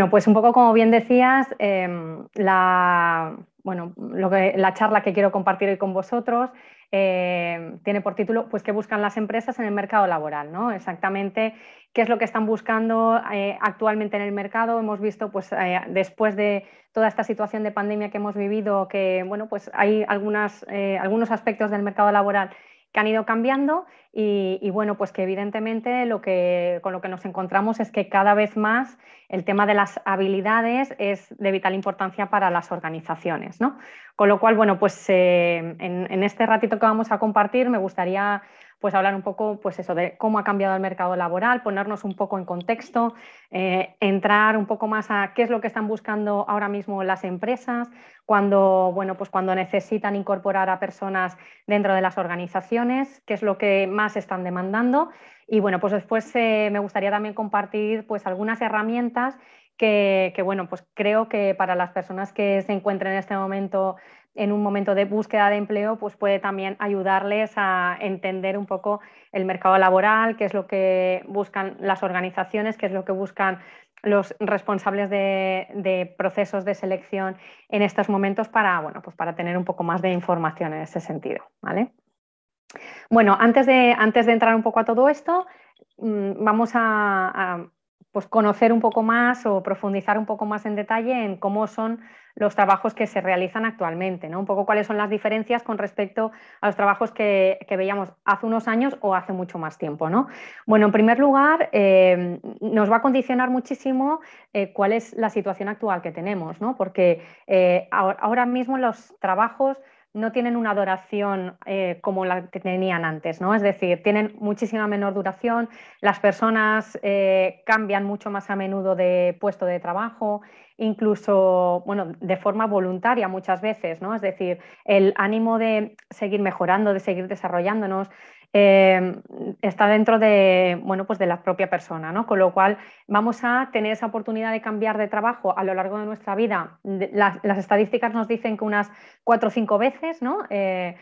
Bueno, pues un poco como bien decías, em, la, bueno, lo que, la charla que quiero compartir hoy con vosotros em, tiene por título pues qué buscan las empresas en el mercado laboral, ¿no? Exactamente qué es lo que están buscando eh, actualmente en el mercado. Hemos visto pues eh, después de toda esta situación de pandemia que hemos vivido que bueno, pues hay algunas, eh, algunos aspectos del mercado laboral que han ido cambiando y, bueno, pues que evidentemente lo que, con lo que nos encontramos es que cada vez más el tema de las habilidades es de vital importancia para las organizaciones. ¿no? Con lo cual, bueno, pues eh, en, este ratito que vamos a compartir me gustaría pues hablar un poco pues eso, de cómo ha cambiado el mercado laboral, ponernos un poco en contexto, eh, entrar un poco más a qué es lo que están buscando ahora mismo las empresas, cuando, bueno, pues cuando necesitan incorporar a personas dentro de las organizaciones, qué es lo que más están demandando. Y bueno, pues después eh, me gustaría también compartir pues algunas herramientas que, que, bueno, pues creo que para las personas que se encuentren en este momento en un momento de búsqueda de empleo, pues puede también ayudarles a entender un poco el mercado laboral, qué es lo que buscan las organizaciones, qué es lo que buscan los responsables de, procesos de selección en estos momentos para, bueno, pues para tener un poco más de información en ese sentido. ¿vale? Bueno, antes de, antes de entrar un poco a todo esto, mm, vamos a pues conocer un poco más o profundizar un poco más en detalle en cómo son los trabajos que se realizan actualmente, ¿no? Un poco cuáles son las diferencias con respecto a los trabajos que, veíamos hace unos años o hace mucho más tiempo, ¿no? Bueno, en primer lugar, eh, nos va a condicionar muchísimo eh, cuál es la situación actual que tenemos, ¿no? Porque eh, ahora mismo los trabajos no tienen una duración eh, como la que tenían antes, ¿no? Es decir, tienen muchísima menor duración, las personas eh, cambian mucho más a menudo de puesto de trabajo, incluso, bueno, de forma voluntaria muchas veces, ¿no? Es decir, el ánimo de seguir mejorando, de seguir desarrollándonos, Em, está dentro de, bueno, pues de la propia persona, ¿no? Con lo cual vamos a tener esa oportunidad de cambiar de trabajo a lo largo de nuestra vida. Las, estadísticas nos dicen que unas cuatro o cinco veces, ¿no? Eh,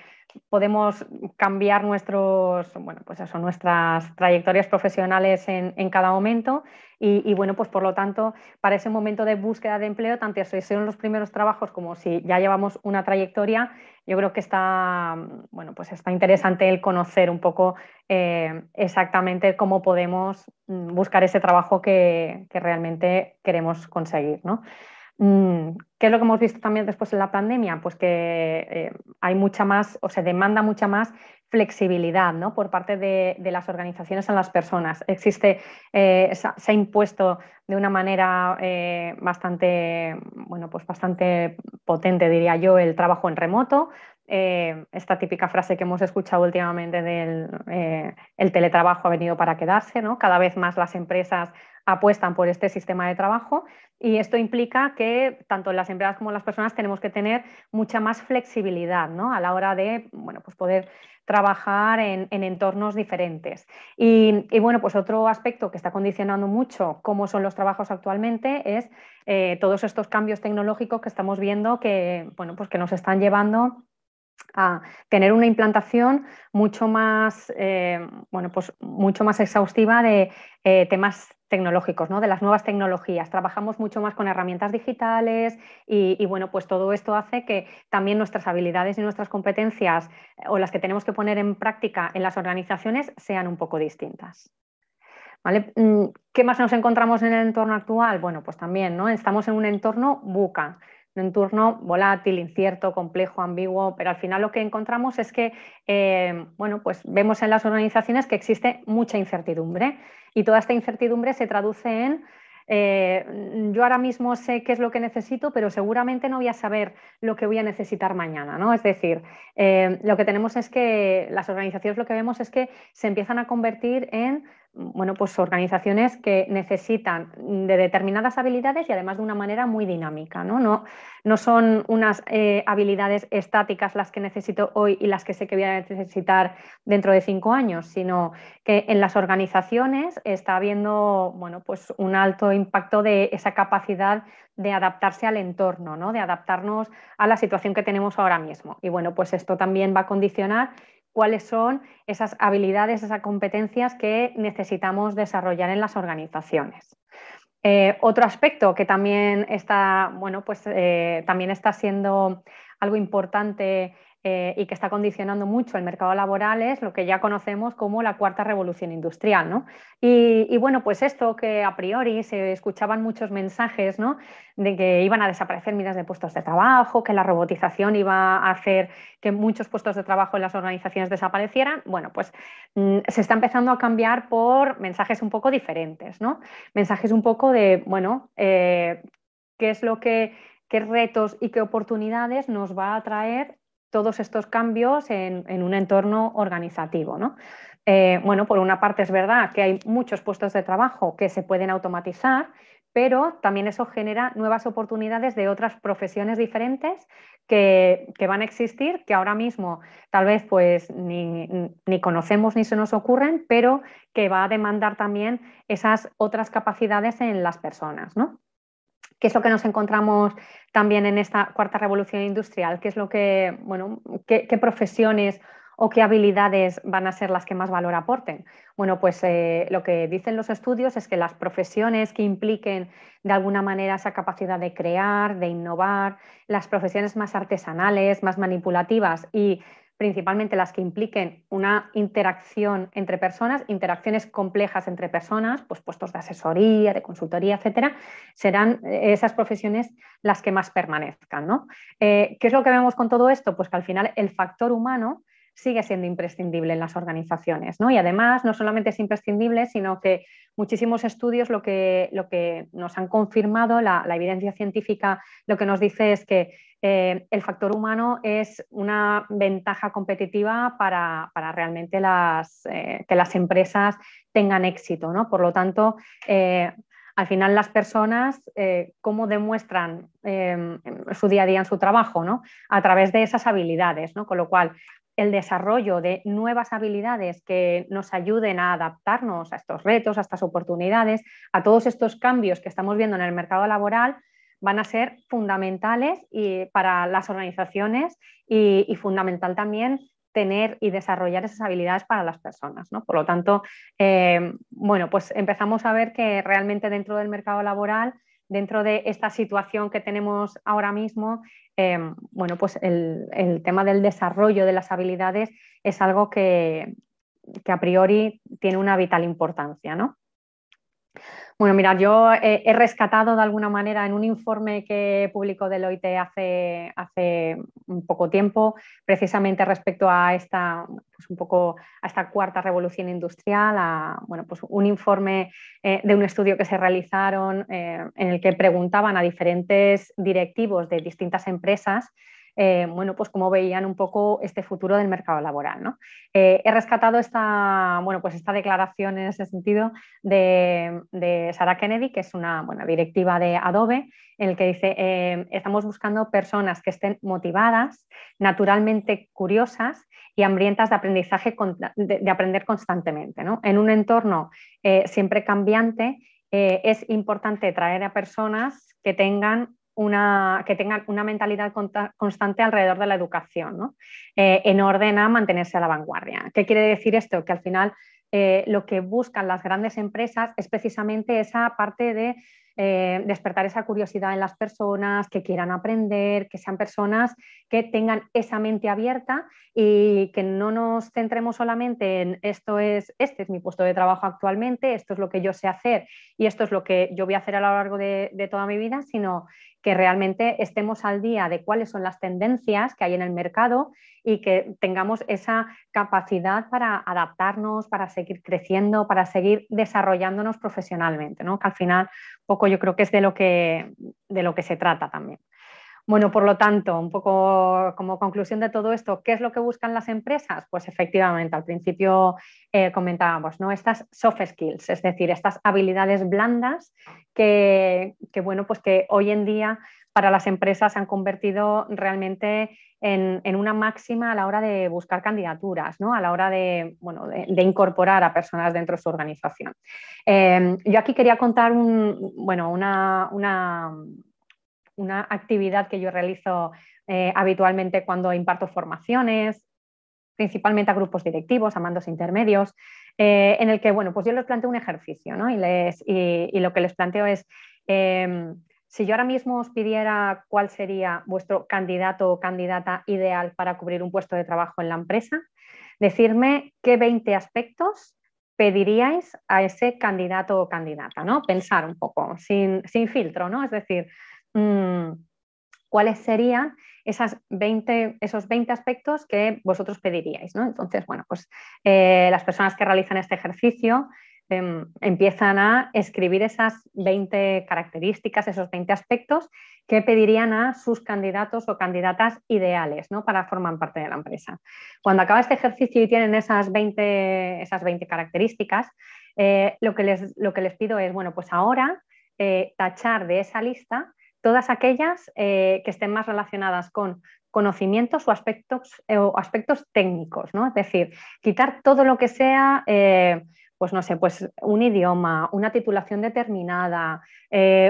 podemos cambiar nuestros, bueno, pues eso, nuestras trayectorias profesionales en, cada momento y, bueno, pues por lo tanto, para ese momento de búsqueda de empleo, tanto si son los primeros trabajos como si ya llevamos una trayectoria, yo creo que está, bueno, pues está interesante el conocer un poco eh, exactamente cómo podemos mm, buscar ese trabajo que, que realmente queremos conseguir, ¿no? ¿Qué es lo que hemos visto también después de la pandemia? Pues que eh, hay mucha más, o se demanda mucha más flexibilidad ¿no? por parte de, las organizaciones a las personas. Existe, eh, se ha impuesto de una manera eh, bastante, bueno, pues bastante potente, diría yo, el trabajo en remoto. Esta típica frase que hemos escuchado últimamente del el teletrabajo ha venido para quedarse, ¿no? Cada vez más las empresas apuestan por este sistema de trabajo y esto implica que tanto las empresas como las personas tenemos que tener mucha más flexibilidad ¿no? a la hora de bueno, pues poder trabajar en, entornos diferentes. Y, bueno, pues otro aspecto que está condicionando mucho cómo son los trabajos actualmente es eh, todos estos cambios tecnológicos que estamos viendo que, bueno, pues que nos están llevando a tener una implantación mucho más, eh, bueno, pues mucho más exhaustiva de eh, temas tecnológicos, ¿no? de las nuevas tecnologías. Trabajamos mucho más con herramientas digitales y, bueno, pues todo esto hace que también nuestras habilidades y nuestras competencias eh, o las que tenemos que poner en práctica en las organizaciones sean un poco distintas. ¿Vale? Mm, ¿Qué más nos encontramos en el entorno actual? Bueno, pues también ¿no? estamos en un entorno buca un entorno volátil, incierto, complejo, ambiguo, pero al final lo que encontramos es que, eh, bueno, pues vemos en las organizaciones que existe mucha incertidumbre y toda esta incertidumbre se traduce en eh, yo ahora mismo sé qué es lo que necesito, pero seguramente no voy a saber lo que voy a necesitar mañana, ¿no? Es decir, eh, lo que tenemos es que las organizaciones lo que vemos es que se empiezan a convertir en bueno, pues organizaciones que necesitan de determinadas habilidades y además de una manera muy dinámica. No, no, no son unas eh, habilidades estáticas las que necesito hoy y las que sé que voy a necesitar dentro de cinco años, sino que en las organizaciones está habiendo bueno, pues un alto impacto de esa capacidad de adaptarse al entorno, ¿no? de adaptarnos a la situación que tenemos ahora mismo. Y bueno, pues esto también va a condicionar cuáles son esas habilidades, esas competencias que necesitamos desarrollar en las organizaciones. Eh, otro aspecto que también está, bueno, pues también está siendo algo importante eh, y que está condicionando mucho el mercado laboral es lo que ya conocemos como la cuarta revolución industrial. ¿no? Y, bueno, pues esto que a priori se escuchaban muchos mensajes ¿no? de que iban a desaparecer miles de puestos de trabajo, que la robotización iba a hacer que muchos puestos de trabajo en las organizaciones desaparecieran, bueno, pues mm, se está empezando a cambiar por mensajes un poco diferentes, ¿no? Mensajes un poco de, bueno, eh, qué es lo que qué retos y qué oportunidades nos va a traer todos estos cambios en, un entorno organizativo. Eh, bueno, por una parte es verdad que hay muchos puestos de trabajo que se pueden automatizar, pero también eso genera nuevas oportunidades de otras profesiones diferentes que, van a existir, que ahora mismo tal vez pues ni, ni, conocemos ni se nos ocurren, pero que va a demandar también esas otras capacidades en las personas. ¿no? ¿Qué es lo que nos encontramos también en esta cuarta revolución industrial? ¿Qué es lo que, bueno, qué, profesiones o qué habilidades van a ser las que más valor aporten? Bueno, pues eh, lo que dicen los estudios es que las profesiones que impliquen de alguna manera esa capacidad de crear, de innovar, las profesiones más artesanales, más manipulativas y principalmente las que impliquen una interacción entre personas, interacciones complejas entre personas, pues puestos de asesoría, de consultoría, etcétera, serán eh, esas profesiones las que más permanezcan. ¿no? Eh, ¿Qué es lo que vemos con todo esto? Pues que al final el factor humano sigue siendo imprescindible en las organizaciones. ¿no? Y además, no solamente es imprescindible, sino que muchísimos estudios lo que, lo que nos han confirmado, la, evidencia científica lo que nos dice es que eh, el factor humano es una ventaja competitiva para, realmente eh, que las empresas tengan éxito. ¿no? Por lo tanto, eh, al final las personas, ¿cómo demuestran su día a día en su trabajo? ¿no? A través de esas habilidades, ¿no? con lo cual el desarrollo de nuevas habilidades que nos ayuden a adaptarnos a estos retos, a estas oportunidades, a todos estos cambios que estamos viendo en el mercado laboral, van a ser fundamentales y para las organizaciones y, fundamental también tener y desarrollar esas habilidades para las personas. ¿no? Por lo tanto, eh, bueno, pues empezamos a ver que realmente dentro del mercado laboral, dentro de esta situación que tenemos ahora mismo, eh, bueno, pues el, el, tema del desarrollo de las habilidades es algo que, que a priori tiene una vital importancia. ¿no? Bueno, mira, yo he, rescatado de alguna manera en un informe que publicó Deloitte hace, hace un poco tiempo, precisamente respecto a esta, pues un poco a esta cuarta revolución industrial, bueno, pues un informe eh, de un estudio que se realizaron eh, en el que preguntaban a diferentes directivos de distintas empresas eh, bueno, pues cómo veían un poco este futuro del mercado laboral. ¿no? Eh, he rescatado esta, bueno, pues esta declaración en ese sentido de, de Sarah Kennedy, que es una directiva de Adobe, en el que dice, eh, estamos buscando personas que estén motivadas, naturalmente curiosas y hambrientas de aprendizaje, de, aprender constantemente. ¿no? En un entorno siempre cambiante, es importante traer a personas que tengan una, que tengan una mentalidad constante alrededor de la educación, eh, en orden a mantenerse a la vanguardia. ¿Qué quiere decir esto? Que al final eh, lo que buscan las grandes empresas es precisamente esa parte de eh, despertar esa curiosidad en las personas, que quieran aprender, que sean personas que tengan esa mente abierta y que no nos centremos solamente en esto es, este es mi puesto de trabajo actualmente, esto es lo que yo sé hacer y esto es lo que yo voy a hacer a lo largo de toda mi vida, sino que realmente estemos al día de cuáles son las tendencias que hay en el mercado y que tengamos esa capacidad para adaptarnos, para seguir creciendo, para seguir desarrollándonos profesionalmente, ¿no? que al final poco yo creo que es de lo que, de lo que se trata también. Bueno, por lo tanto, un poco como conclusión de todo esto, ¿qué es lo que buscan las empresas? Pues efectivamente, al principio eh, comentábamos, ¿no? Estas soft skills, es decir, estas habilidades blandas que, bueno, pues que hoy en día para las empresas se han convertido realmente en, una máxima a la hora de buscar candidaturas, ¿no? a la hora de, bueno, de, incorporar a personas dentro de su organización. Eh, yo aquí quería contar bueno, una, una, una actividad que yo realizo eh, habitualmente cuando imparto formaciones principalmente a grupos directivos, a mandos intermedios, eh, en el que, bueno, pues yo les planteo un ejercicio, ¿no? Y, les, y, lo que les planteo es, em, si yo ahora mismo os pidiera cuál sería vuestro candidato o candidata ideal para cubrir un puesto de trabajo en la empresa, decirme qué 20 aspectos pediríais a ese candidato o candidata, ¿no? Pensar un poco, sin, filtro, ¿no? Es decir, cuáles serían esas 20, esos 20 aspectos que vosotros pediríais. ¿no? Entonces, bueno, pues eh, las personas que realizan este ejercicio em, empiezan a escribir esas 20 características, esos 20 aspectos que pedirían a sus candidatos o candidatas ideales ¿no? para formar parte de la empresa. Cuando acaba este ejercicio y tienen esas 20, esas 20 características, eh, lo, que les, lo que les pido es, bueno, pues ahora eh, tachar de esa lista todas aquellas eh, que estén más relacionadas con conocimientos o aspectos, eh, aspectos técnicos, ¿no? Es decir, quitar todo lo que sea, eh, pues no sé, pues un idioma, una titulación determinada,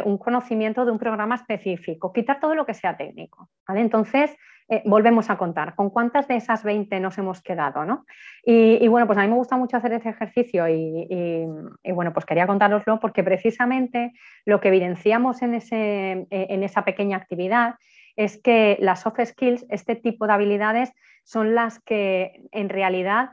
un conocimiento de un programa específico, quitar todo lo que sea técnico. Entonces, eh, volvemos a contar con cuántas de esas 20 nos hemos quedado, ¿no? Y, bueno, pues a mí me gusta mucho hacer ese ejercicio y, bueno, pues quería contároslo porque precisamente lo que evidenciamos en, ese, eh, en esa pequeña actividad es que las soft skills, este tipo de habilidades, son las que en realidad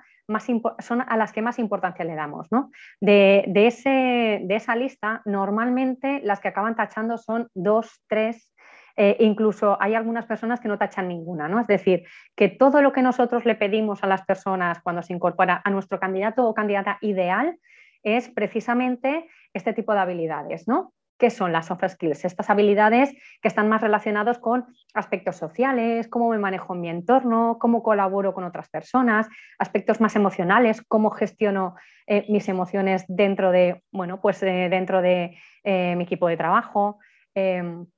son a las que más importancia le damos. ¿no? De, ese, de, esa lista, normalmente las que acaban tachando son dos, tres eh, incluso hay algunas personas que no tachan ninguna, ¿no? Es decir, que todo lo que nosotros le pedimos a las personas cuando se incorpora a nuestro candidato o candidata ideal es precisamente este tipo de habilidades, ¿no? ¿Qué son las soft skills? Estas habilidades que están más relacionados con aspectos sociales, cómo me manejo en mi entorno, cómo colaboro con otras personas, aspectos más emocionales, cómo gestiono eh, mis emociones dentro de, bueno, pues, eh, dentro de mi equipo de trabajo,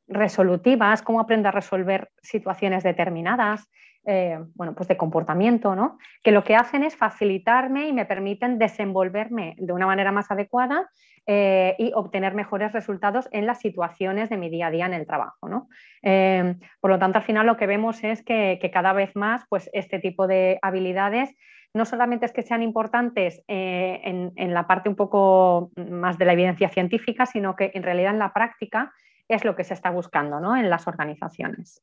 resolutivas, cómo aprendo a resolver situaciones determinadas, eh, bueno, pues de comportamiento, ¿no? Que lo que hacen es facilitarme y me permiten desenvolverme de una manera más adecuada eh, y obtener mejores resultados en las situaciones de mi día a día en el trabajo, ¿no? Em, por lo tanto, al final lo que vemos es que, cada vez más, pues este tipo de habilidades no solamente es que sean importantes eh, en, en, la parte un poco más de la evidencia científica, sino que en realidad en la práctica es lo que se está buscando ¿no? en las organizaciones.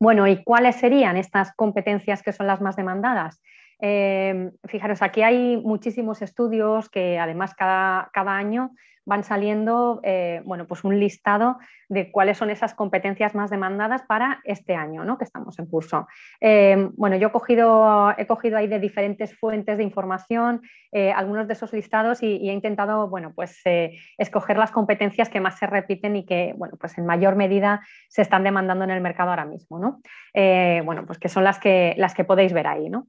Bueno, ¿y cuáles serían estas competencias que son las más demandadas? Eh, fijaros, aquí hay muchísimos estudios que además cada, cada año van saliendo eh, bueno, pues un listado de cuáles son esas competencias más demandadas para este año ¿no? que estamos en curso. Eh, bueno, yo he cogido, he cogido ahí de diferentes fuentes de información eh, algunos de esos listados y, he intentado bueno, pues, escoger las competencias que más se repiten y que bueno, pues en mayor medida se están demandando en el mercado ahora mismo. ¿no? bueno, pues que son las que, las que podéis ver ahí. ¿no?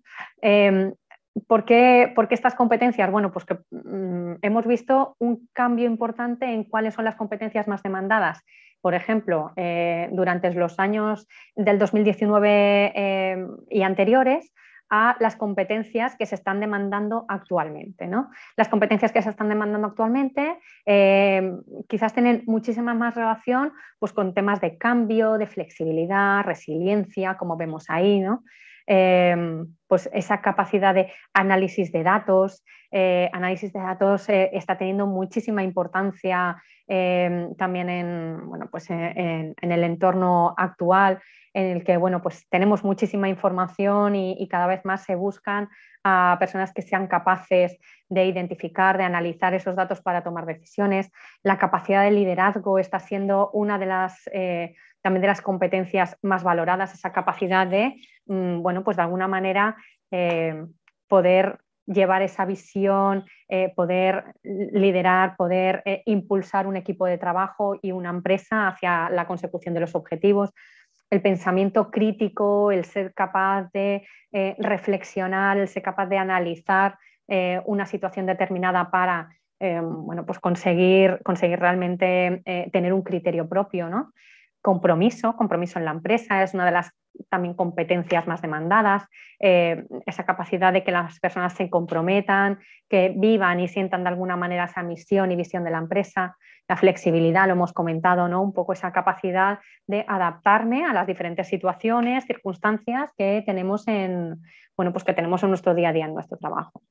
¿Por qué, estas competencias? Bueno, pues que mm, hemos visto un cambio importante en cuáles son las competencias más demandadas. Por ejemplo, eh, durante los años del 2019 eh, y anteriores, a las competencias que se están demandando actualmente. ¿no? Las competencias que se están demandando actualmente eh, quizás tienen muchísima más relación pues, con temas de cambio, de flexibilidad, resiliencia, como vemos ahí. ¿no? Em, pues esa capacidad de análisis de datos. Eh, análisis de datos eh, está teniendo muchísima importancia em, también en, bueno, pues en, el entorno actual en el que bueno, pues tenemos muchísima información y, cada vez más se buscan a personas que sean capaces de identificar, de analizar esos datos para tomar decisiones. La capacidad de liderazgo está siendo una de las eh, también de las competencias más valoradas, esa capacidad de, mm, bueno, pues de alguna manera eh, poder llevar esa visión, eh, poder liderar, poder eh, impulsar un equipo de trabajo y una empresa hacia la consecución de los objetivos. El pensamiento crítico, el ser capaz de reflexionar, el ser capaz de analizar una situación determinada para bueno, pues conseguir, conseguir realmente tener un criterio propio. ¿no? Compromiso, compromiso en la empresa, es una de las también competencias más demandadas, eh, esa capacidad de que las personas se comprometan, que vivan y sientan de alguna manera esa misión y visión de la empresa, la flexibilidad, lo hemos comentado, ¿no? Un poco esa capacidad de adaptarme a las diferentes situaciones, circunstancias que tenemos en, bueno, pues que tenemos en nuestro día a día, en nuestro trabajo.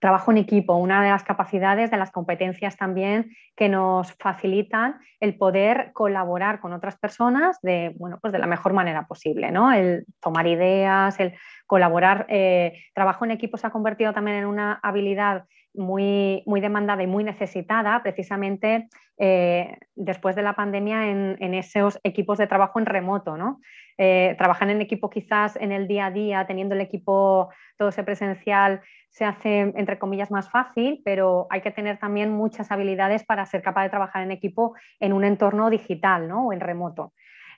Trabajo en equipo, una de las capacidades, de las competencias también que nos facilitan el poder colaborar con otras personas de, bueno, pues de la mejor manera posible, ¿no? El tomar ideas, el colaborar. Eh, trabajo en equipo se ha convertido también en una habilidad muy, muy demandada y muy necesitada precisamente eh, después de la pandemia en, esos equipos de trabajo en remoto. ¿no? Eh, trabajar en equipo quizás en el día a día, teniendo el equipo todo ese presencial, se hace, entre comillas, más fácil, pero hay que tener también muchas habilidades para ser capaz de trabajar en equipo en un entorno digital ¿no? o en remoto.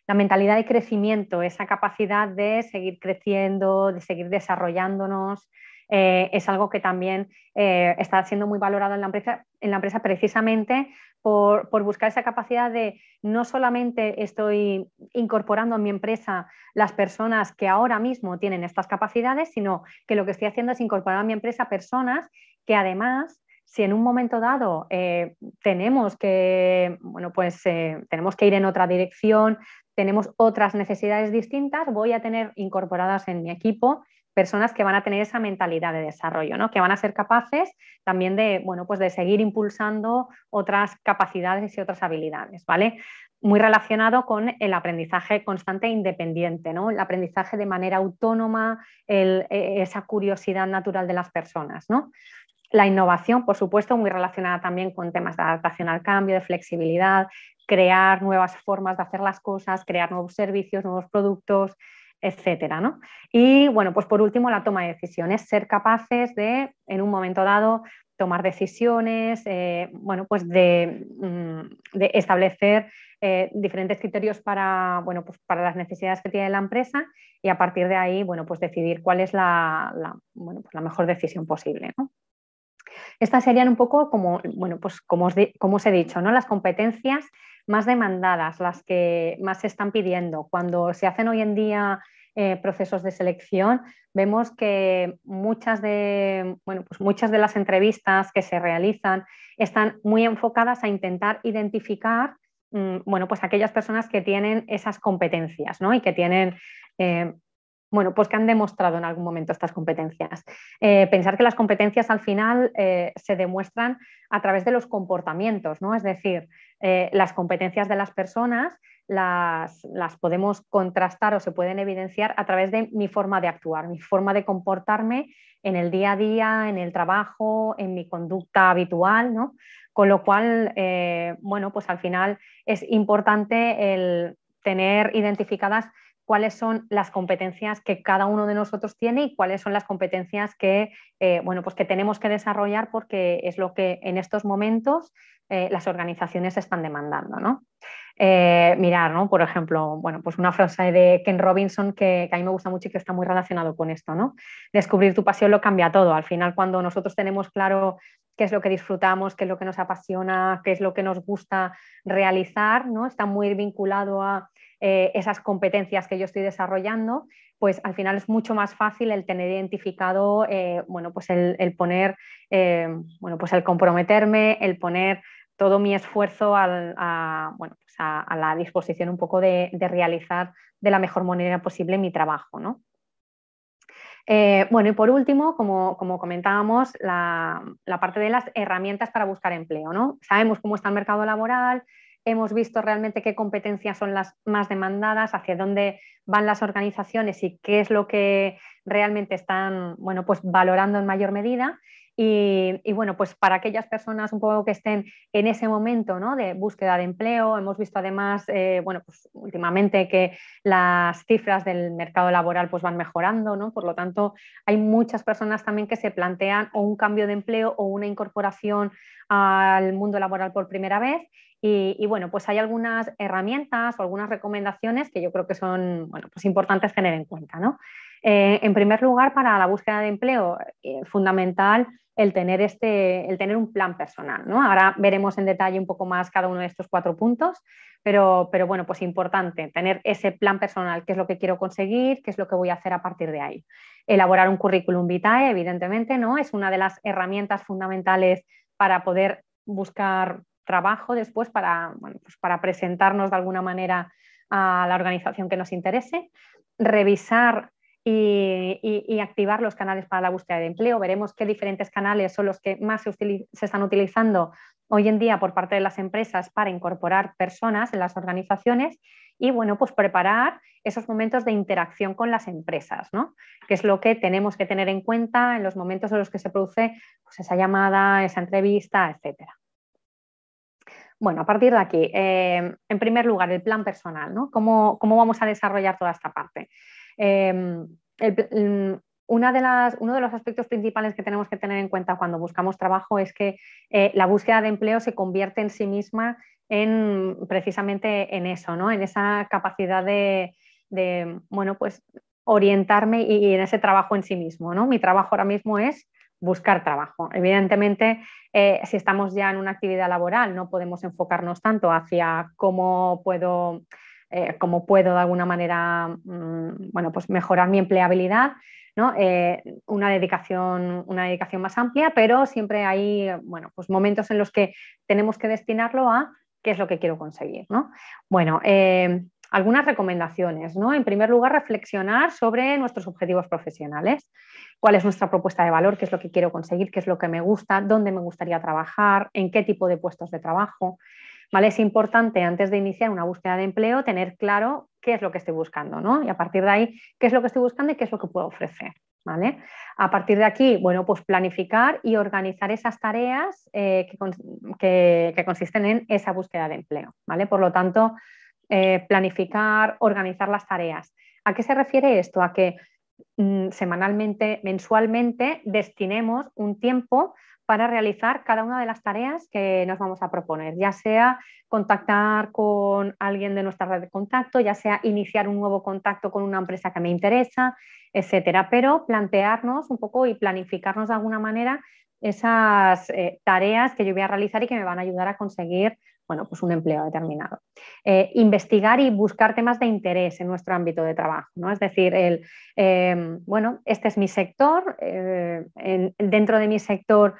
La mentalidad de crecimiento, esa capacidad de seguir creciendo, de seguir desarrollándonos, eh, es algo que también eh, está siendo muy valorado en la empresa, en la empresa precisamente por, buscar esa capacidad de no solamente estoy incorporando a mi empresa las personas que ahora mismo tienen estas capacidades, sino que lo que estoy haciendo es incorporar a mi empresa personas que además si en un momento dado eh, tenemos que, bueno, pues, tenemos que ir en otra dirección, tenemos otras necesidades distintas, voy a tener incorporadas en mi equipo personas que van a tener esa mentalidad de desarrollo, ¿no? que van a ser capaces también de, bueno, pues de seguir impulsando otras capacidades y otras habilidades. ¿vale? Muy relacionado con el aprendizaje constante e independiente, ¿no? el aprendizaje de manera autónoma, e, esa curiosidad natural de las personas. ¿no? La innovación, por supuesto, muy relacionada también con temas de adaptación al cambio, de flexibilidad, crear nuevas formas de hacer las cosas, crear nuevos servicios, nuevos productos, etcétera. ¿no? Y bueno, pues por último, la toma de decisiones, ser capaces de, en un momento dado, tomar decisiones, eh, bueno, pues de, mm, establecer eh, diferentes criterios para, bueno, pues para las necesidades que tiene la empresa y a partir de ahí, bueno, pues decidir cuál es la, bueno, pues la mejor decisión posible. Estas serían un poco como, bueno, pues como os, como os he dicho, ¿no? las competencias más demandadas, las que más se están pidiendo. Cuando se hacen hoy en día eh, procesos de selección, vemos que muchas de, bueno, pues muchas de las entrevistas que se realizan están muy enfocadas a intentar identificar mm, bueno, pues aquellas personas que tienen esas competencias ¿no? y que tienen eh, bueno, pues que han demostrado en algún momento estas competencias. Eh, pensar que las competencias al final se demuestran a través de los comportamientos, ¿no? Es decir, las competencias de las personas las, las, podemos contrastar o se pueden evidenciar a través de mi forma de actuar, mi forma de comportarme en el día a día, en el trabajo, en mi conducta habitual, ¿no? Con lo cual, bueno, pues al final es importante el tener identificadas cuáles son las competencias que cada uno de nosotros tiene y cuáles son las competencias que, eh, bueno, pues que tenemos que desarrollar porque es lo que en estos momentos eh, las organizaciones están demandando. ¿no? Eh, mirar, ¿no? por ejemplo, bueno, pues una frase de Ken Robinson que, que, a mí me gusta mucho y que está muy relacionado con esto. ¿no? Descubrir tu pasión lo cambia todo. Al final, cuando nosotros tenemos claro qué es lo que disfrutamos, qué es lo que nos apasiona, qué es lo que nos gusta realizar, ¿no? está muy vinculado a eh, esas competencias que yo estoy desarrollando, pues al final es mucho más fácil el tener identificado, eh, bueno, pues el, poner, eh, bueno, pues el comprometerme, el poner todo mi esfuerzo a, bueno, pues a, la disposición un poco de, realizar de la mejor manera posible mi trabajo, ¿no? bueno, y por último, como, comentábamos, la, la, parte de las herramientas para buscar empleo. ¿no? Sabemos cómo está el mercado laboral, hemos visto realmente qué competencias son las más demandadas, hacia dónde van las organizaciones y qué es lo que realmente están bueno, pues valorando en mayor medida. Y, bueno, pues para aquellas personas un poco que estén en ese momento ¿no? de búsqueda de empleo, hemos visto además, eh, bueno, pues últimamente que las cifras del mercado laboral pues van mejorando, ¿no? Por lo tanto, hay muchas personas también que se plantean o un cambio de empleo o una incorporación al mundo laboral por primera vez y, bueno, pues hay algunas herramientas o algunas recomendaciones que yo creo que son bueno, pues importantes tener en cuenta. ¿no? Eh, en primer lugar, para la búsqueda de empleo, eh, fundamental el tener, este, el tener un plan personal. ¿no? Ahora veremos en detalle un poco más cada uno de estos cuatro puntos, pero, pero bueno, pues importante tener ese plan personal, qué es lo que quiero conseguir, qué es lo que voy a hacer a partir de ahí. Elaborar un currículum vitae, evidentemente, ¿no? Es una de las herramientas fundamentales para poder buscar trabajo después, para, pues para presentarnos de alguna manera a la organización que nos interese, revisar y, activar los canales para la búsqueda de empleo. Veremos qué diferentes canales son los que más se, están utilizando hoy en día por parte de las empresas para incorporar personas en las organizaciones y bueno, pues preparar esos momentos de interacción con las empresas, ¿no? que es lo que tenemos que tener en cuenta en los momentos en los que se produce pues, esa llamada, esa entrevista, etcétera. Bueno, a partir de aquí, eh, en primer lugar, el plan personal, ¿no? ¿Cómo, vamos a desarrollar toda esta parte? Em, una de las, uno de los aspectos principales que tenemos que tener en cuenta cuando buscamos trabajo es que eh, la búsqueda de empleo se convierte en sí misma en precisamente en eso, ¿no? en esa capacidad de, bueno, pues orientarme y, en ese trabajo en sí mismo. ¿no? Mi trabajo ahora mismo es buscar trabajo. Evidentemente, eh, si estamos ya en una actividad laboral, no podemos enfocarnos tanto hacia cómo puedo, eh, cómo puedo de alguna manera mm, bueno, pues mejorar mi empleabilidad, ¿no? Eh, una, dedicación, una dedicación más amplia, pero siempre hay bueno, pues momentos en los que tenemos que destinarlo a qué es lo que quiero conseguir. ¿no? Bueno, algunas recomendaciones. ¿no? En primer lugar, reflexionar sobre nuestros objetivos profesionales. ¿Cuál es nuestra propuesta de valor? ¿Qué es lo que quiero conseguir? ¿Qué es lo que me gusta? ¿Dónde me gustaría trabajar? ¿En qué tipo de puestos de trabajo? ¿Vale? Es importante antes de iniciar una búsqueda de empleo tener claro qué es lo que estoy buscando ¿no? y a partir de ahí qué es lo que estoy buscando y qué es lo que puedo ofrecer. ¿Vale? A partir de aquí, bueno, pues planificar y organizar esas tareas eh, que, que, consisten en esa búsqueda de empleo. ¿vale? Por lo tanto, eh, planificar, organizar las tareas. ¿A qué se refiere esto? A que semanalmente, mensualmente, destinemos un tiempo para realizar cada una de las tareas que nos vamos a proponer, ya sea contactar con alguien de nuestra red de contacto, ya sea iniciar un nuevo contacto con una empresa que me interesa, etcétera, pero plantearnos un poco y planificarnos de alguna manera esas eh, tareas que yo voy a realizar y que me van a ayudar a conseguir bueno, pues un empleo determinado. Eh, investigar y buscar temas de interés en nuestro ámbito de trabajo, ¿no? Es decir, el, em, bueno, este es mi sector, eh, dentro de mi sector,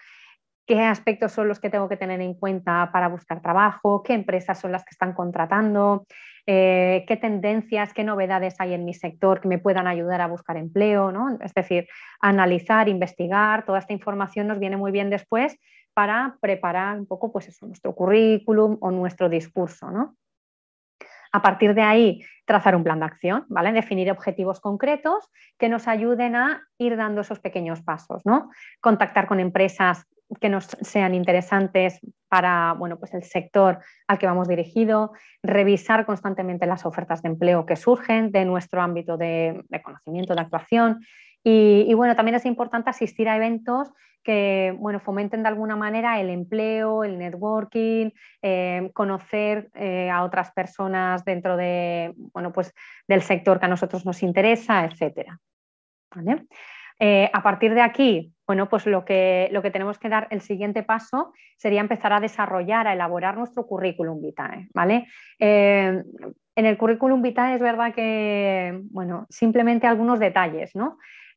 qué aspectos son los que tengo que tener en cuenta para buscar trabajo, qué empresas son las que están contratando, eh, qué tendencias, qué novedades hay en mi sector que me puedan ayudar a buscar empleo, ¿no? Es decir, analizar, investigar, toda esta información nos viene muy bien después para preparar un poco pues eso, nuestro currículum o nuestro discurso. ¿no? A partir de ahí, trazar un plan de acción, ¿vale? Definir objetivos concretos que nos ayuden a ir dando esos pequeños pasos, ¿no? Contactar con empresas que nos sean interesantes para bueno, pues el sector al que vamos dirigido, revisar constantemente las ofertas de empleo que surgen de nuestro ámbito de, conocimiento, de actuación. Y, bueno, también es importante asistir a eventos que bueno, fomenten de alguna manera el empleo, el networking, eh, conocer eh, a otras personas dentro de, bueno, pues, del sector que a nosotros nos interesa, etc. Eh, a partir de aquí, bueno, pues lo que, lo que tenemos que dar, el siguiente paso sería empezar a desarrollar, a elaborar nuestro currículum vitae. ¿vale? en el currículum vitae es verdad que, bueno, simplemente algunos detalles, ¿no?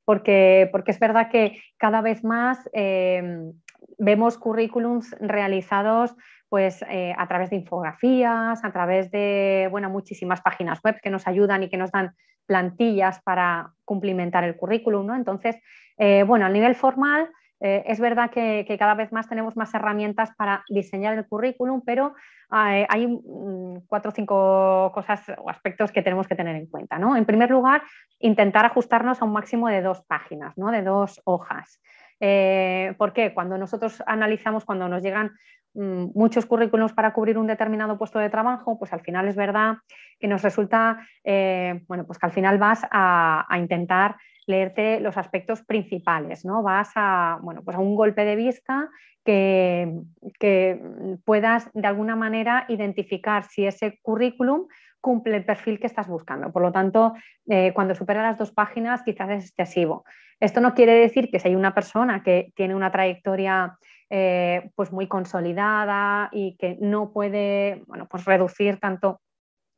porque, es verdad que cada vez más eh, vemos currículums realizados pues, eh, a través de infografías, a través de bueno, muchísimas páginas web que nos ayudan y que nos dan plantillas para cumplimentar el currículum. ¿no? Entonces, eh, bueno, a nivel formal, eh, es verdad que, cada vez más tenemos más herramientas para diseñar el currículum, pero hay mm, cuatro o cinco cosas o aspectos que tenemos que tener en cuenta. ¿no? En primer lugar, intentar ajustarnos a un máximo de dos páginas, ¿no? de dos hojas. Eh, ¿Por qué? Cuando nosotros analizamos, cuando nos llegan muchos currículums para cubrir un determinado puesto de trabajo, pues al final es verdad que nos resulta, bueno, pues que al final vas a intentar leerte los aspectos principales, ¿no? Vas a, bueno, pues a un golpe de vista que, que puedas de alguna manera identificar si ese currículum cumple el perfil que estás buscando. Por lo tanto, eh, cuando supera las dos páginas quizás es excesivo. Esto no quiere decir que si hay una persona que tiene una trayectoria eh, pues muy consolidada y que no puede bueno, pues reducir tanto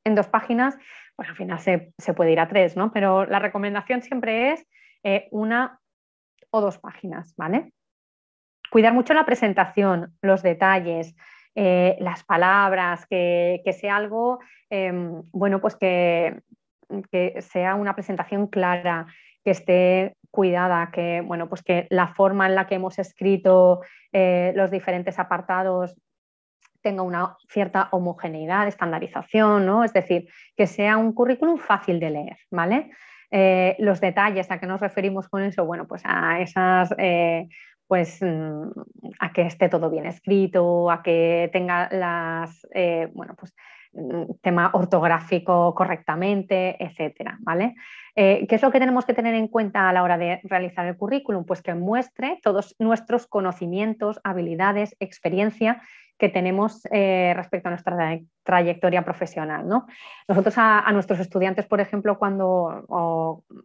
en dos páginas, pues al final se, puede ir a tres, ¿no? Pero la recomendación siempre es eh, una o dos páginas, ¿vale? Cuidar mucho la presentación, los detalles, eh, las palabras, que, sea algo, em, bueno, pues que, que, sea una presentación clara, que esté cuidada, que, bueno, pues que la forma en la que hemos escrito eh, los diferentes apartados tenga una cierta homogeneidad, estandarización, ¿no? Es decir, que sea un currículum fácil de leer, ¿vale? Eh, los detalles, ¿a qué nos referimos con eso? Bueno, pues a esas pues mm, a que esté todo bien escrito, a que tenga las, eh, bueno, pues tema ortográfico correctamente, etcétera, ¿vale? Eh, ¿Qué es lo que tenemos que tener en cuenta a la hora de realizar el currículum? Pues que muestre todos nuestros conocimientos, habilidades, experiencia que tenemos eh, respecto a nuestra trayectoria profesional. ¿no? Nosotros a, nuestros estudiantes, por ejemplo, cuando,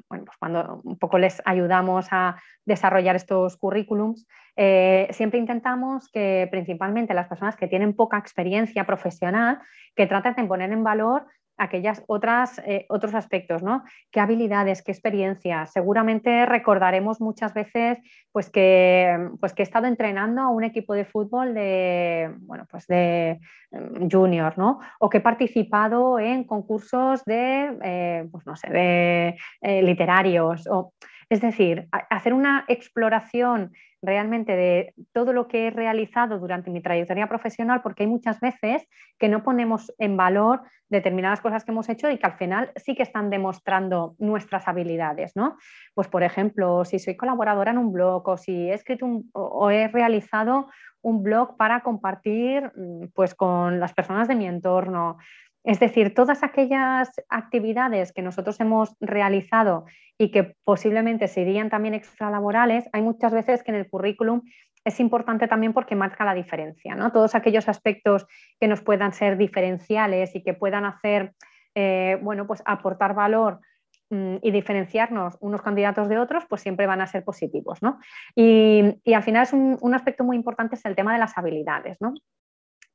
pues cuando un poco les ayudamos a desarrollar estos currículums, eh, siempre intentamos que principalmente las personas que tienen poca experiencia profesional, que traten de poner en valor aquellas otras, eh, otros aspectos, ¿no? ¿Qué habilidades, qué experiencias? Seguramente recordaremos muchas veces pues que, pues que he estado entrenando a un equipo de fútbol de, bueno, pues de mm, junior, ¿no? O que he participado en concursos de, eh, pues no sé, de eh, literarios. O, es decir, hacer una exploración realmente de todo lo que he realizado durante mi trayectoria profesional, porque hay muchas veces que no ponemos en valor determinadas cosas que hemos hecho y que al final sí que están demostrando nuestras habilidades, ¿no? Pues por ejemplo, si soy colaboradora en un blog o si he escrito o he realizado un blog para compartir mm, pues con las personas de mi entorno, es decir, todas aquellas actividades que nosotros hemos realizado y que posiblemente serían también extralaborales, hay muchas veces que en el currículum es importante también porque marca la diferencia, ¿no? Todos aquellos aspectos que nos puedan ser diferenciales y que puedan hacer, eh, bueno, pues aportar valor mm, y diferenciarnos unos candidatos de otros, pues siempre van a ser positivos, ¿no? Y, al final es un, un, aspecto muy importante es el tema de las habilidades, ¿no?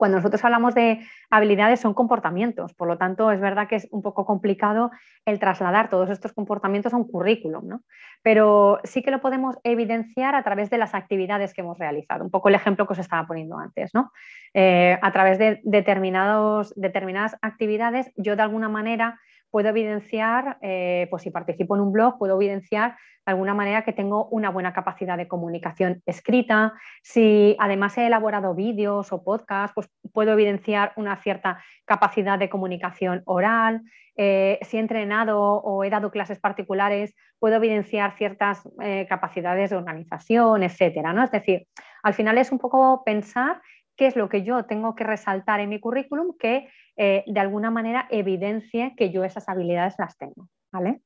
Cuando nosotros hablamos de habilidades son comportamientos, por lo tanto es verdad que es un poco complicado el trasladar todos estos comportamientos a un currículum, ¿no? pero sí que lo podemos evidenciar a través de las actividades que hemos realizado, un poco el ejemplo que os estaba poniendo antes. ¿no? Eh, a través de determinados, determinadas actividades yo de alguna manera puedo evidenciar, eh, pues si participo en un blog, puedo evidenciar de alguna manera que tengo una buena capacidad de comunicación escrita. Si además he elaborado vídeos o podcasts, pues puedo evidenciar una cierta capacidad de comunicación oral. Eh, si he entrenado o he dado clases particulares, puedo evidenciar ciertas eh, capacidades de organización, etcétera. ¿no? Es decir, al final es un poco pensar qué es lo que yo tengo que resaltar en mi currículum que eh, de alguna manera evidencie que yo esas habilidades las tengo. ¿vale?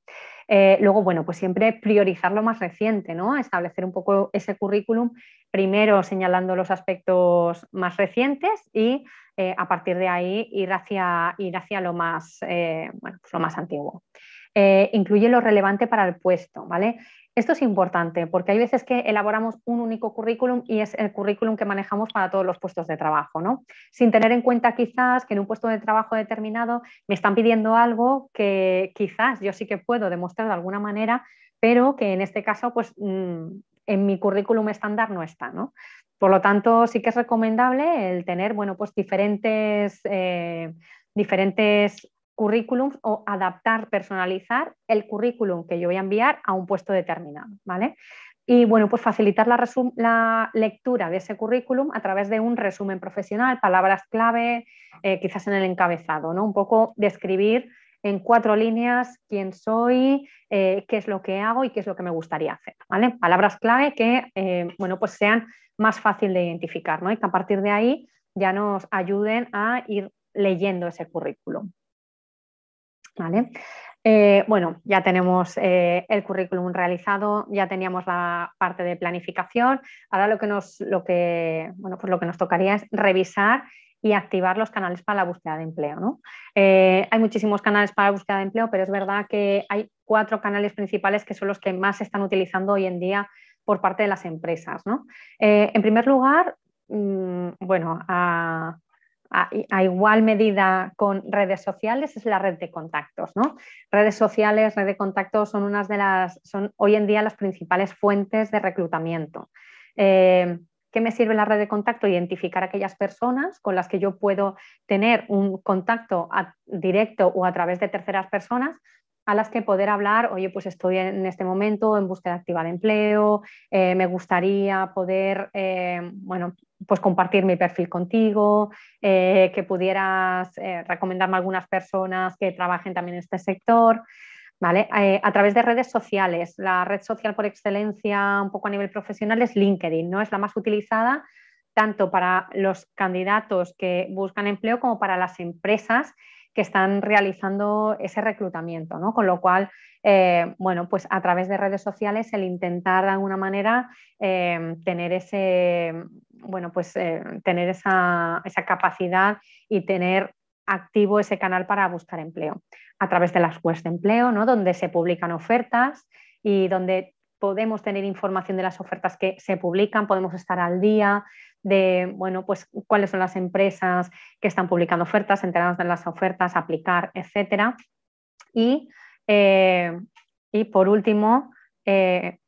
Eh, luego, bueno, pues siempre priorizar lo más reciente, ¿no? Establecer un poco ese currículum, primero señalando los aspectos más recientes y eh, a partir de ahí ir hacia, ir hacia lo, más, pues lo más antiguo. incluye lo relevante para el puesto, ¿vale? Esto es importante porque hay veces que elaboramos un único currículum y es el currículum que manejamos para todos los puestos de trabajo, ¿no? Sin tener en cuenta quizás que en un puesto de trabajo determinado me están pidiendo algo que quizás yo sí que puedo demostrar de alguna manera, pero que en este caso, pues mm, en mi currículum estándar no está, ¿no? Por lo tanto, sí que es recomendable el tener, bueno, pues diferentes, eh, diferentes currículums o adaptar, personalizar el currículum que yo voy a enviar a un puesto determinado, ¿vale? Y bueno, pues facilitar la, lectura de ese currículum a través de un resumen profesional, palabras clave, eh, quizás en el encabezado, ¿no? Un poco describir en cuatro líneas quién soy, eh, qué es lo que hago y qué es lo que me gustaría hacer, ¿vale? Palabras clave que, eh, bueno, pues sean más fácil de identificar, ¿no? Y que a partir de ahí ya nos ayuden a ir leyendo ese currículum. ¿Vale? Eh, bueno, ya tenemos eh, el currículum realizado, ya teníamos la parte de planificación. Ahora lo que nos, lo que, bueno, pues lo que nos tocaría es revisar y activar los canales para la búsqueda de empleo. Eh, hay muchísimos canales para la búsqueda de empleo, pero es verdad que hay cuatro canales principales que son los que más se están utilizando hoy en día por parte de las empresas. en primer lugar, mm, bueno, a, a, igual medida con redes sociales es la red de contactos. ¿no? Redes sociales, red de contactos son unas de las, son hoy en día las principales fuentes de reclutamiento. Eh, ¿Qué me sirve la red de contacto? Identificar aquellas personas con las que yo puedo tener un contacto directo o a través de terceras personas a las que poder hablar, oye, pues estoy en este momento en búsqueda activa de empleo, eh, me gustaría poder, eh, bueno, pues compartir mi perfil contigo, eh, que pudieras recomendarme a algunas personas que trabajen también en este sector. ¿Vale? a través de redes sociales, la red social por excelencia un poco a nivel profesional es LinkedIn, ¿no? Es la más utilizada tanto para los candidatos que buscan empleo como para las empresas que están realizando ese reclutamiento, ¿no? Con lo cual, eh, bueno, pues a través de redes sociales el intentar de alguna manera eh, tener ese, bueno, pues eh, tener esa, capacidad y tener activo ese canal para buscar empleo. A través de las webs de empleo, ¿no? Donde se publican ofertas y donde podemos tener información de las ofertas que se publican, podemos estar al día, de, bueno, pues cuáles son las empresas que están publicando ofertas, enterarnos de las ofertas, aplicar, etcétera. Y, eh, y por último, eh,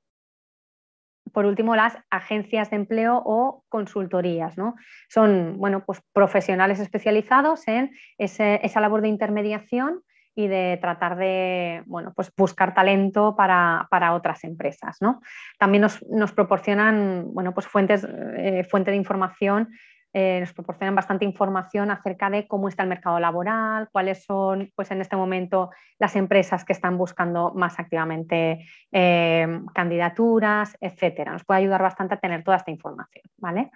por último, las agencias de empleo o consultorías. ¿no? Son bueno, pues profesionales especializados en esa labor de intermediación y de tratar de bueno, pues buscar talento para, otras empresas. ¿no? También nos, proporcionan bueno, pues fuentes eh, fuente de información, eh, nos proporcionan bastante información acerca de cómo está el mercado laboral, cuáles son pues, en este momento las empresas que están buscando más activamente eh, candidaturas, etcétera. Nos puede ayudar bastante a tener toda esta información. ¿vale?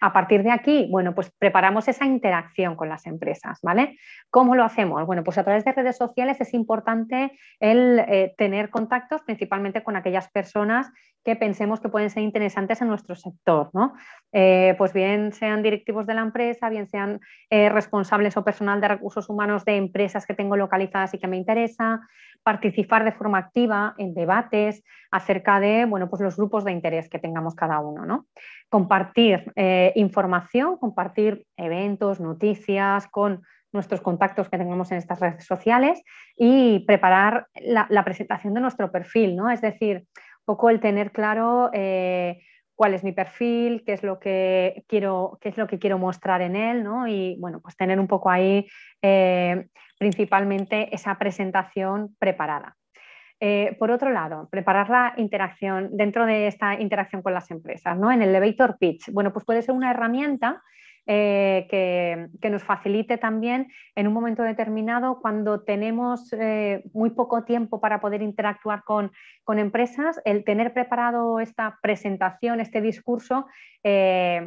A partir de aquí, bueno, pues preparamos esa interacción con las empresas, ¿vale? ¿Cómo lo hacemos? Bueno, pues a través de redes sociales es importante el eh, tener contactos principalmente con aquellas personas que pensemos que pueden ser interesantes en nuestro sector, ¿no? Eh, pues bien sean directivos de la empresa, bien sean eh, responsables o personal de recursos humanos de empresas que tengo localizadas y que me interesa, participar de forma activa en debates acerca de bueno, pues los grupos de interés que tengamos cada uno. ¿no? Compartir eh, información, compartir eventos, noticias con nuestros contactos que tengamos en estas redes sociales y preparar la, presentación de nuestro perfil, ¿no? Es decir, un poco el tener claro eh, cuál es mi perfil, qué es lo que quiero, qué es lo que quiero mostrar en él, ¿no? Y bueno, pues tener un poco ahí eh, principalmente esa presentación preparada. Eh, por otro lado, preparar la interacción dentro de esta interacción con las empresas, ¿no? En el elevator pitch, bueno, pues puede ser una herramienta eh, que, nos facilite también en un momento determinado cuando tenemos eh, muy poco tiempo para poder interactuar con, empresas, el tener preparado esta presentación, este discurso,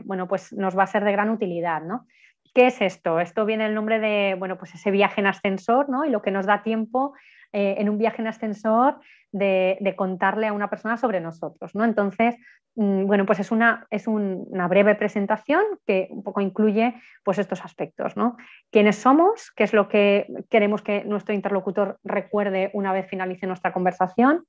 bueno, pues nos va a ser de gran utilidad, ¿no? ¿Qué es esto? Esto viene el nombre de, bueno, pues ese viaje en ascensor, ¿no? Y lo que nos da tiempo eh, en un viaje en ascensor de, contarle a una persona sobre nosotros, ¿no? Entonces, mm, bueno, pues es una, es una breve presentación que un poco incluye pues estos aspectos, ¿no? ¿Quiénes somos? ¿Qué es lo que queremos que nuestro interlocutor recuerde una vez finalice nuestra conversación?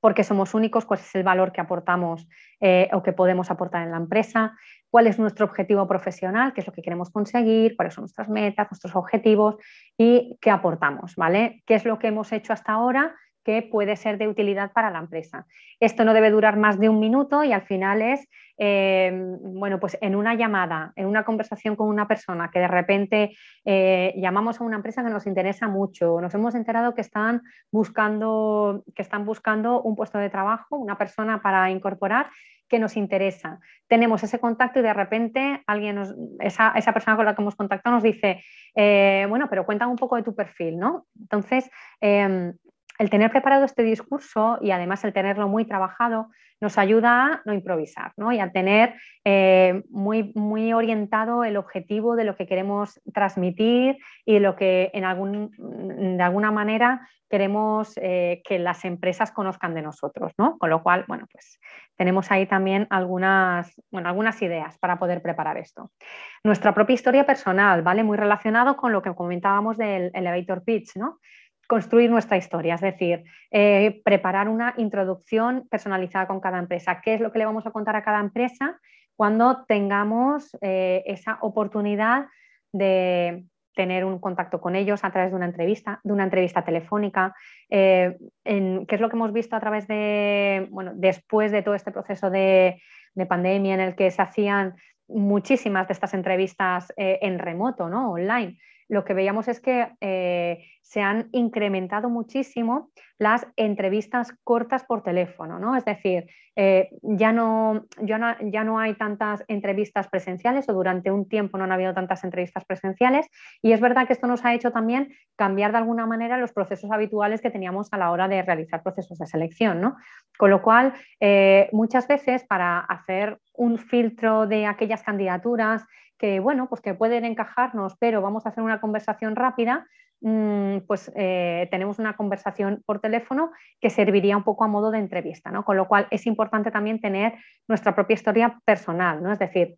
Porque somos únicos, cuál es el valor que aportamos eh, o que podemos aportar en la empresa, cuál es nuestro objetivo profesional, qué es lo que queremos conseguir, cuáles son nuestras metas, nuestros objetivos y qué aportamos, ¿vale? ¿Qué es lo que hemos hecho hasta ahora que puede ser de utilidad para la empresa. Esto no debe durar más de un minuto y al final es, eh, bueno, pues en una llamada, en una conversación con una persona que de repente eh, llamamos a una empresa que nos interesa mucho, nos hemos enterado que están buscando, que están buscando un puesto de trabajo, una persona para incorporar que nos interesa. Tenemos ese contacto y de repente alguien esa, persona con la que hemos contactado nos dice, eh, bueno, pero cuéntame un poco de tu perfil, ¿no? Entonces, el tener preparado este discurso y además el tenerlo muy trabajado nos ayuda a no improvisar ¿no? y a tener eh, muy, muy orientado el objetivo de lo que queremos transmitir y lo que en algún, de alguna manera queremos eh, que las empresas conozcan de nosotros. ¿no? Con lo cual, bueno, pues tenemos ahí también algunas, bueno, algunas ideas para poder preparar esto. Nuestra propia historia personal, ¿vale? Muy relacionado con lo que comentábamos del elevator pitch, ¿no? Construir nuestra historia, es decir, eh, preparar una introducción personalizada con cada empresa. ¿Qué es lo que le vamos a contar a cada empresa cuando tengamos eh, esa oportunidad de tener un contacto con ellos a través de una entrevista, de una entrevista telefónica? Eh, ¿Qué es lo que hemos visto a través de, bueno, después de todo este proceso de, de pandemia en el que se hacían muchísimas de estas entrevistas en remoto, ¿no? online? Lo que veíamos es que eh, se han incrementado muchísimo las entrevistas cortas por teléfono, ¿no? Es decir, eh, ya, no, ya, no, ya, no, hay tantas entrevistas presenciales o durante un tiempo no han habido tantas entrevistas presenciales y es verdad que esto nos ha hecho también cambiar de alguna manera los procesos habituales que teníamos a la hora de realizar procesos de selección, ¿no? Con lo cual, eh, muchas veces para hacer un filtro de aquellas candidaturas que, bueno, pues que pueden encajarnos, pero vamos a hacer una conversación rápida, mm, pues eh, tenemos una conversación por teléfono que serviría un poco a modo de entrevista, ¿no? Con lo cual es importante también tener nuestra propia historia personal, ¿no? Es decir,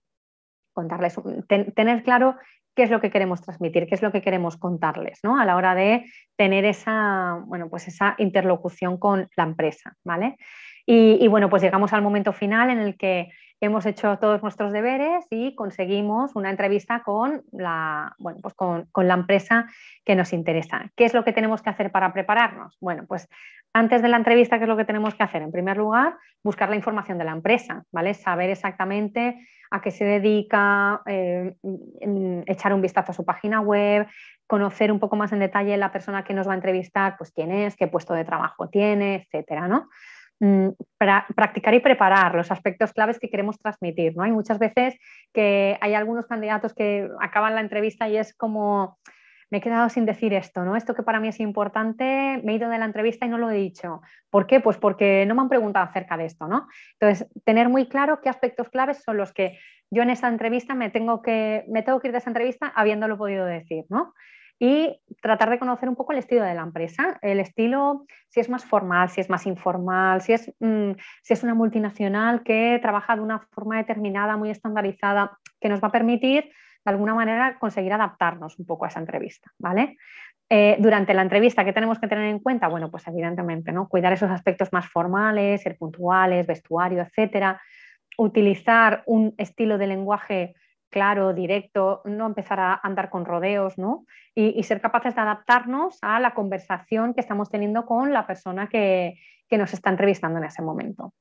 contarles, tener claro qué es lo que queremos transmitir, qué es lo que queremos contarles, ¿no? A la hora de tener esa, bueno, pues esa interlocución con la empresa, ¿vale? y bueno, pues llegamos al momento final en el que hemos hecho todos nuestros deberes y conseguimos una entrevista con la, bueno, pues con, la empresa que nos interesa. ¿Qué es lo que tenemos que hacer para prepararnos? Bueno, pues antes de la entrevista, ¿qué es lo que tenemos que hacer? En primer lugar, buscar la información de la empresa, ¿vale? Saber exactamente a qué se dedica, eh, echar un vistazo a su página web, conocer un poco más en detalle la persona que nos va a entrevistar, pues quién es, qué puesto de trabajo tiene, etcétera, ¿no? Mm, practicar y preparar los aspectos claves que queremos transmitir. ¿no? Hay muchas veces que hay algunos candidatos que acaban la entrevista y es como, me he quedado sin decir esto, ¿no? Esto que para mí es importante, me he ido de la entrevista y no lo he dicho. ¿Por qué? Pues porque no me han preguntado acerca de esto, ¿no? Entonces, tener muy claro qué aspectos claves son los que yo en esa entrevista me tengo que, me tengo que ir de esa entrevista habiéndolo podido decir, ¿no? Y tratar de conocer un poco el estilo de la empresa, el estilo, si es más formal, si es más informal, si es, mm, si es una multinacional que trabaja de una forma determinada, muy estandarizada, que nos va a permitir de alguna manera conseguir adaptarnos un poco a esa entrevista, ¿vale? Eh, durante la entrevista, ¿qué tenemos que tener en cuenta? Bueno, pues evidentemente, ¿no? Cuidar esos aspectos más formales, ser puntuales, vestuario, etcétera. Utilizar un estilo de lenguaje claro, directo, no empezar a andar con rodeos, ¿no? Y, ser capaces de adaptarnos a la conversación que estamos teniendo con la persona que, nos está entrevistando en ese momento.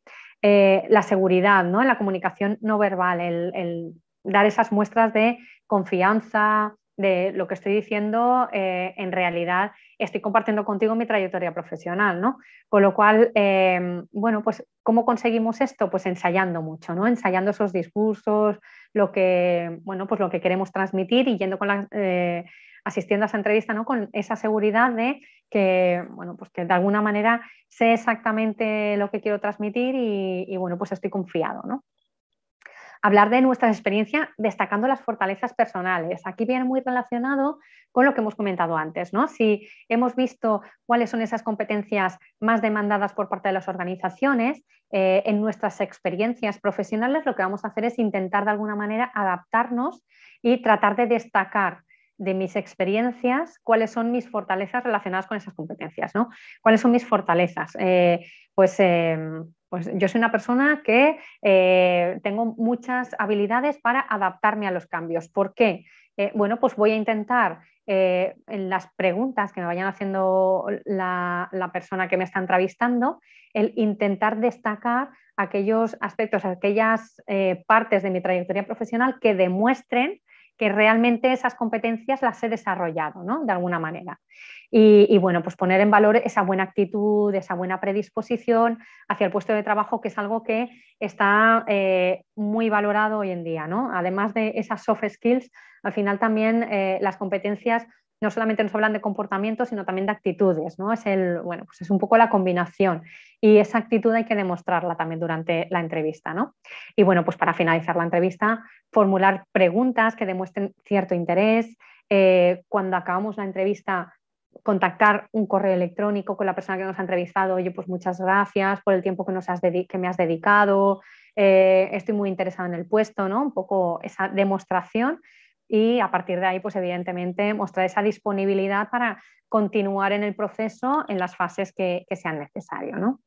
Eh, la seguridad, ¿no? En la comunicación no verbal, el, dar esas muestras de confianza, de lo que estoy diciendo, eh, en realidad estoy compartiendo contigo mi trayectoria profesional, ¿no? Con lo cual, eh, bueno, pues ¿cómo conseguimos esto? Pues ensayando mucho, ¿no? Ensayando esos discursos, lo que, bueno, pues lo que queremos transmitir y yendo con la, eh, asistiendo a esa entrevista ¿no? con esa seguridad de que, bueno, pues que de alguna manera sé exactamente lo que quiero transmitir y, y bueno, pues estoy confiado. ¿no? Hablar de nuestra experiencia destacando las fortalezas personales. Aquí viene muy relacionado con lo que hemos comentado antes, ¿no? Si hemos visto cuáles son esas competencias más demandadas por parte de las organizaciones, eh, en nuestras experiencias profesionales lo que vamos a hacer es intentar de alguna manera adaptarnos y tratar de destacar de mis experiencias cuáles son mis fortalezas relacionadas con esas competencias, ¿no? ¿Cuáles son mis fortalezas? Eh, pues em, pues yo soy una persona que eh, tengo muchas habilidades para adaptarme a los cambios. ¿Por qué? Eh, bueno, pues voy a intentar eh, en las preguntas que me vayan haciendo la, persona que me está entrevistando, el intentar destacar aquellos aspectos, aquellas partes de mi trayectoria profesional que demuestren que realmente esas competencias las he desarrollado, ¿no? De alguna manera. Y, bueno, pues poner en valor esa buena actitud, esa buena predisposición hacia el puesto de trabajo, que es algo que está eh, muy valorado hoy en día, ¿no? Además de esas soft skills, al final también eh, las competencias no solamente nos hablan de comportamiento, sino también de actitudes, ¿no? Es, el, bueno, pues es un poco la combinación y esa actitud hay que demostrarla también durante la entrevista, ¿no? Y bueno, pues para finalizar la entrevista, formular preguntas que demuestren cierto interés. Eh, cuando acabamos la entrevista, contactar un correo electrónico con la persona que nos ha entrevistado, oye, pues muchas gracias por el tiempo que, nos has que me has dedicado, eh, estoy muy interesado en el puesto, ¿no? Un poco esa demostración y a partir de ahí, pues evidentemente mostrar esa disponibilidad para continuar en el proceso en las fases que, sean necesarias, ¿no?